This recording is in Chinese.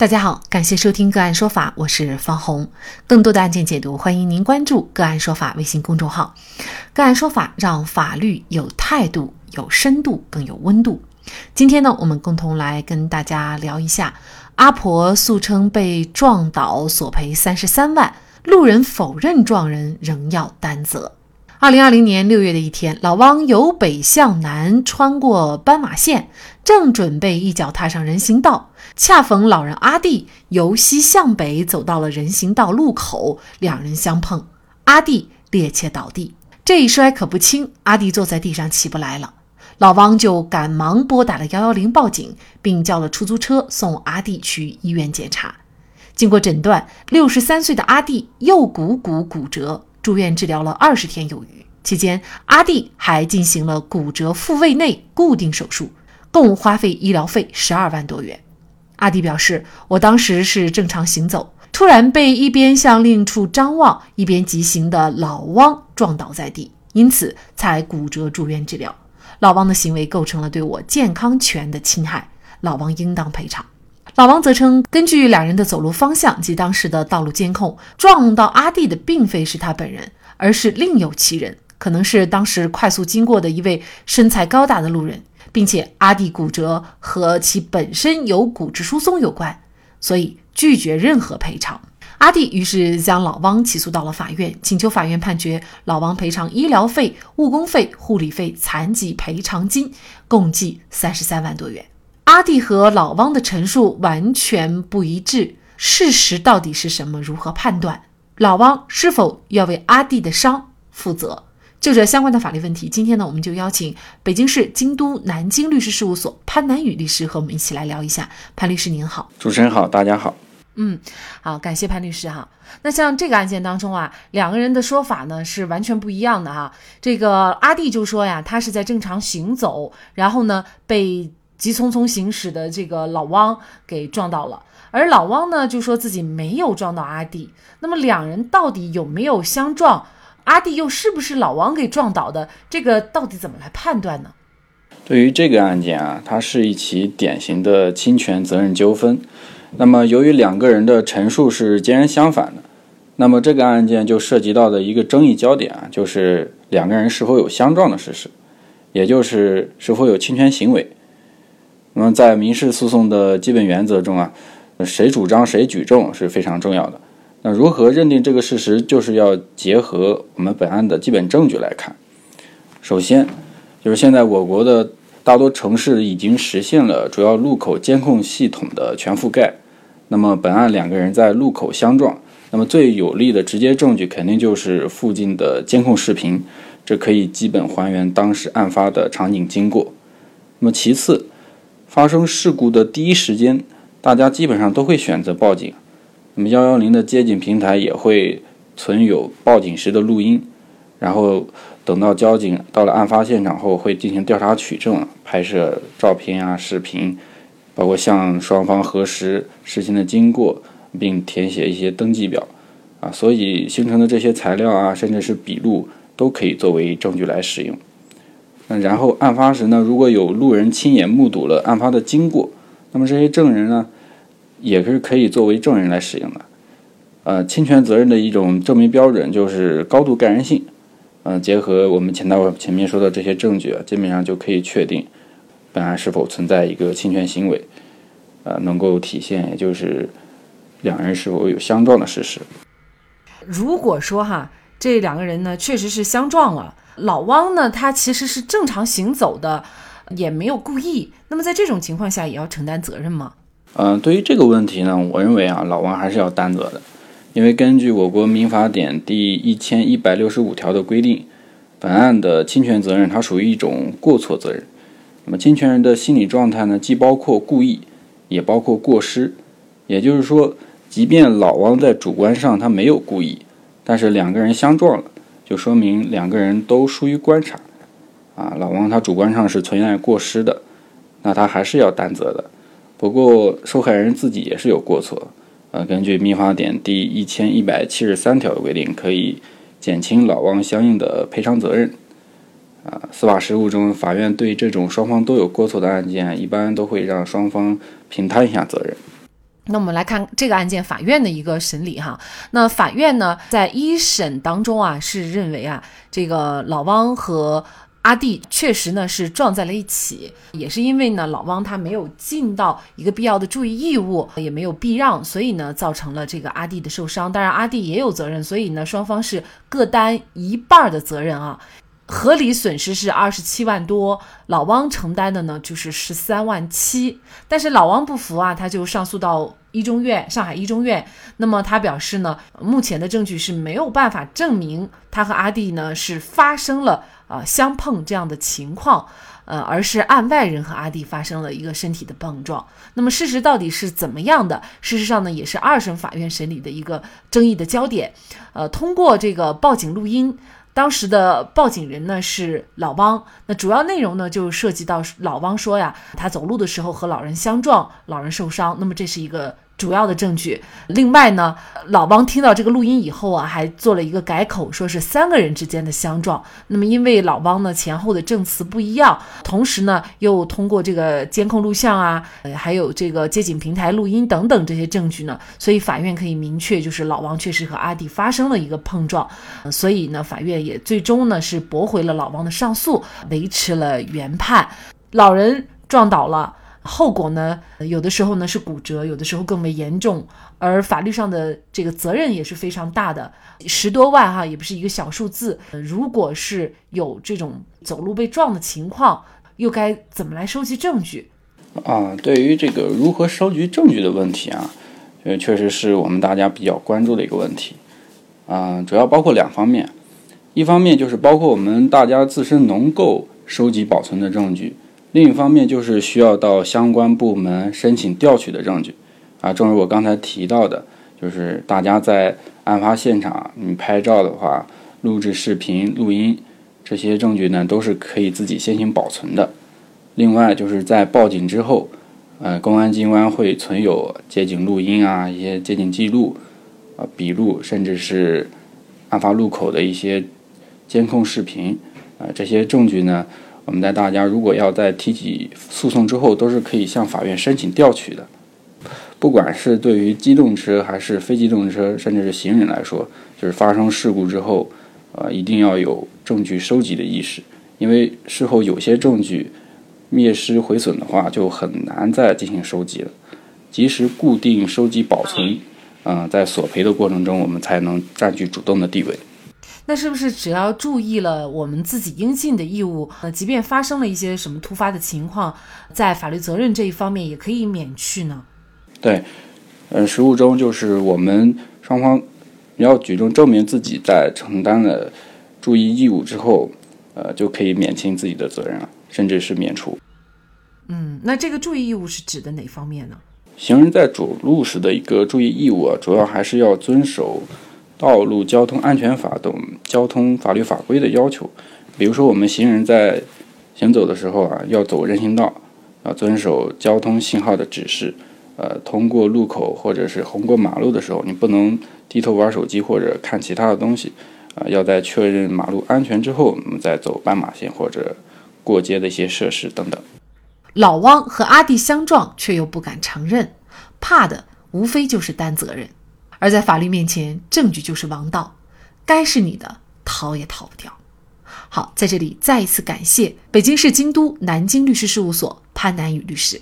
大家好，感谢收听个案说法，我是方红。更多的案件解读，欢迎您关注个案说法微信公众号。个案说法让法律有态度、有深度、更有温度。今天呢，我们共同来跟大家聊一下：阿婆诉称被撞倒，索赔三十三万，路人否认撞人，仍要担责。二零二零年六月的一天，老汪由北向南穿过斑马线，正准备一脚踏上人行道，恰逢老人阿弟由西向北走到了人行道路口，两人相碰，阿弟趔趄倒地，这一摔可不轻，阿弟坐在地上起不来了。老汪就赶忙拨打了幺幺零报警，并叫了出租车送阿弟去医院检查。经过诊断，六十三岁的阿弟右股骨骨折。住院治疗了二十天有余，期间阿弟还进行了骨折复位内固定手术，共花费医疗费十二万多元。阿弟表示：“我当时是正常行走，突然被一边向另一处张望，一边疾行的老汪撞倒在地，因此才骨折住院治疗。老汪的行为构成了对我健康权的侵害，老汪应当赔偿。”老王则称，根据两人的走路方向及当时的道路监控，撞到阿弟的并非是他本人，而是另有其人，可能是当时快速经过的一位身材高大的路人，并且阿弟骨折和其本身有骨质疏松有关，所以拒绝任何赔偿。阿弟于是将老汪起诉到了法院，请求法院判决老王赔偿医疗费、误工费、护理费、残疾赔偿金，共计三十三万多元。阿弟和老汪的陈述完全不一致，事实到底是什么？如何判断？老汪是否要为阿弟的伤负责？就这相关的法律问题，今天呢，我们就邀请北京市京都南京律师事务所潘南宇律师和我们一起来聊一下。潘律师您好，主持人好，大家好。嗯，好，感谢潘律师哈。那像这个案件当中啊，两个人的说法呢是完全不一样的哈。这个阿弟就说呀，他是在正常行走，然后呢被。急匆匆行驶的这个老汪给撞到了，而老汪呢就说自己没有撞到阿弟。那么两人到底有没有相撞？阿弟又是不是老王给撞倒的？这个到底怎么来判断呢？对于这个案件啊，它是一起典型的侵权责任纠纷。那么由于两个人的陈述是截然相反的，那么这个案件就涉及到的一个争议焦点啊，就是两个人是否有相撞的事实，也就是是否有侵权行为。那么，在民事诉讼的基本原则中啊，谁主张谁举证是非常重要的。那如何认定这个事实，就是要结合我们本案的基本证据来看。首先，就是现在我国的大多城市已经实现了主要路口监控系统的全覆盖。那么，本案两个人在路口相撞，那么最有力的直接证据肯定就是附近的监控视频，这可以基本还原当时案发的场景经过。那么其次，发生事故的第一时间，大家基本上都会选择报警。那么幺幺零的接警平台也会存有报警时的录音，然后等到交警到了案发现场后，会进行调查取证，拍摄照片啊、视频，包括向双方核实事情的经过，并填写一些登记表啊。所以形成的这些材料啊，甚至是笔录，都可以作为证据来使用。嗯然后案发时呢，如果有路人亲眼目睹了案发的经过，那么这些证人呢，也是可以作为证人来使用的。呃，侵权责任的一种证明标准就是高度盖然性。嗯，结合我们前头前面说的这些证据啊，基本上就可以确定本案是否存在一个侵权行为，呃，能够体现也就是两人是否有相撞的事实。如果说哈，这两个人呢确实是相撞了。老汪呢，他其实是正常行走的，也没有故意。那么在这种情况下，也要承担责任吗？嗯，对于这个问题呢，我认为啊，老王还是要担责的，因为根据我国民法典第一千一百六十五条的规定，本案的侵权责任它属于一种过错责任。那么侵权人的心理状态呢，既包括故意，也包括过失。也就是说，即便老王在主观上他没有故意，但是两个人相撞了。就说明两个人都疏于观察，啊，老王他主观上是存在过失的，那他还是要担责的。不过受害人自己也是有过错，呃，根据民法典第一千一百七十三条的规定，可以减轻老汪相应的赔偿责任。啊，司法实务中，法院对这种双方都有过错的案件，一般都会让双方平摊一下责任。那我们来看这个案件法院的一个审理哈。那法院呢，在一审当中啊，是认为啊，这个老汪和阿弟确实呢是撞在了一起，也是因为呢老汪他没有尽到一个必要的注意义务，也没有避让，所以呢造成了这个阿弟的受伤。当然阿弟也有责任，所以呢双方是各担一半的责任啊。合理损失是二十七万多，老汪承担的呢就是十三万七。但是老汪不服啊，他就上诉到一中院，上海一中院。那么他表示呢，目前的证据是没有办法证明他和阿弟呢是发生了啊相碰这样的情况，呃，而是案外人和阿弟发生了一个身体的碰撞。那么事实到底是怎么样的？事实上呢，也是二审法院审理的一个争议的焦点。呃，通过这个报警录音。当时的报警人呢是老汪，那主要内容呢就涉及到老汪说呀，他走路的时候和老人相撞，老人受伤，那么这是一个。主要的证据。另外呢，老汪听到这个录音以后啊，还做了一个改口，说是三个人之间的相撞。那么因为老汪呢前后的证词不一样，同时呢又通过这个监控录像啊，呃还有这个接警平台录音等等这些证据呢，所以法院可以明确，就是老汪确实和阿弟发生了一个碰撞。所以呢，法院也最终呢是驳回了老汪的上诉，维持了原判。老人撞倒了。后果呢？有的时候呢是骨折，有的时候更为严重，而法律上的这个责任也是非常大的，十多万哈也不是一个小数字。如果是有这种走路被撞的情况，又该怎么来收集证据？啊，对于这个如何收集证据的问题啊，呃，确实是我们大家比较关注的一个问题。啊，主要包括两方面，一方面就是包括我们大家自身能够收集保存的证据。另一方面就是需要到相关部门申请调取的证据，啊，正如我刚才提到的，就是大家在案发现场，你拍照的话，录制视频、录音这些证据呢，都是可以自己先行保存的。另外就是在报警之后，呃，公安机关会存有接警录音啊，一些接警记录、啊笔录，甚至是案发路口的一些监控视频，啊，这些证据呢。我们在大家如果要在提起诉讼之后，都是可以向法院申请调取的。不管是对于机动车还是非机动车，甚至是行人来说，就是发生事故之后，呃，一定要有证据收集的意识，因为事后有些证据灭失毁损的话，就很难再进行收集了。及时固定收集保存，嗯，在索赔的过程中，我们才能占据主动的地位。那是不是只要注意了我们自己应尽的义务，呃，即便发生了一些什么突发的情况，在法律责任这一方面也可以免去呢？对，呃，实务中就是我们双方要举证证明自己在承担了注意义务之后，呃，就可以免清自己的责任了，甚至是免除。嗯，那这个注意义务是指的哪方面呢？行人在走路时的一个注意义务啊，主要还是要遵守。道路交通安全法等交通法律法规的要求，比如说我们行人在行走的时候啊，要走人行道，要，遵守交通信号的指示，呃，通过路口或者是横过马路的时候，你不能低头玩手机或者看其他的东西，啊，要在确认马路安全之后，我们再走斑马线或者过街的一些设施等等。老汪和阿弟相撞，却又不敢承认，怕的无非就是担责任。而在法律面前，证据就是王道，该是你的，逃也逃不掉。好，在这里再一次感谢北京市京都南京律师事务所潘南雨律师。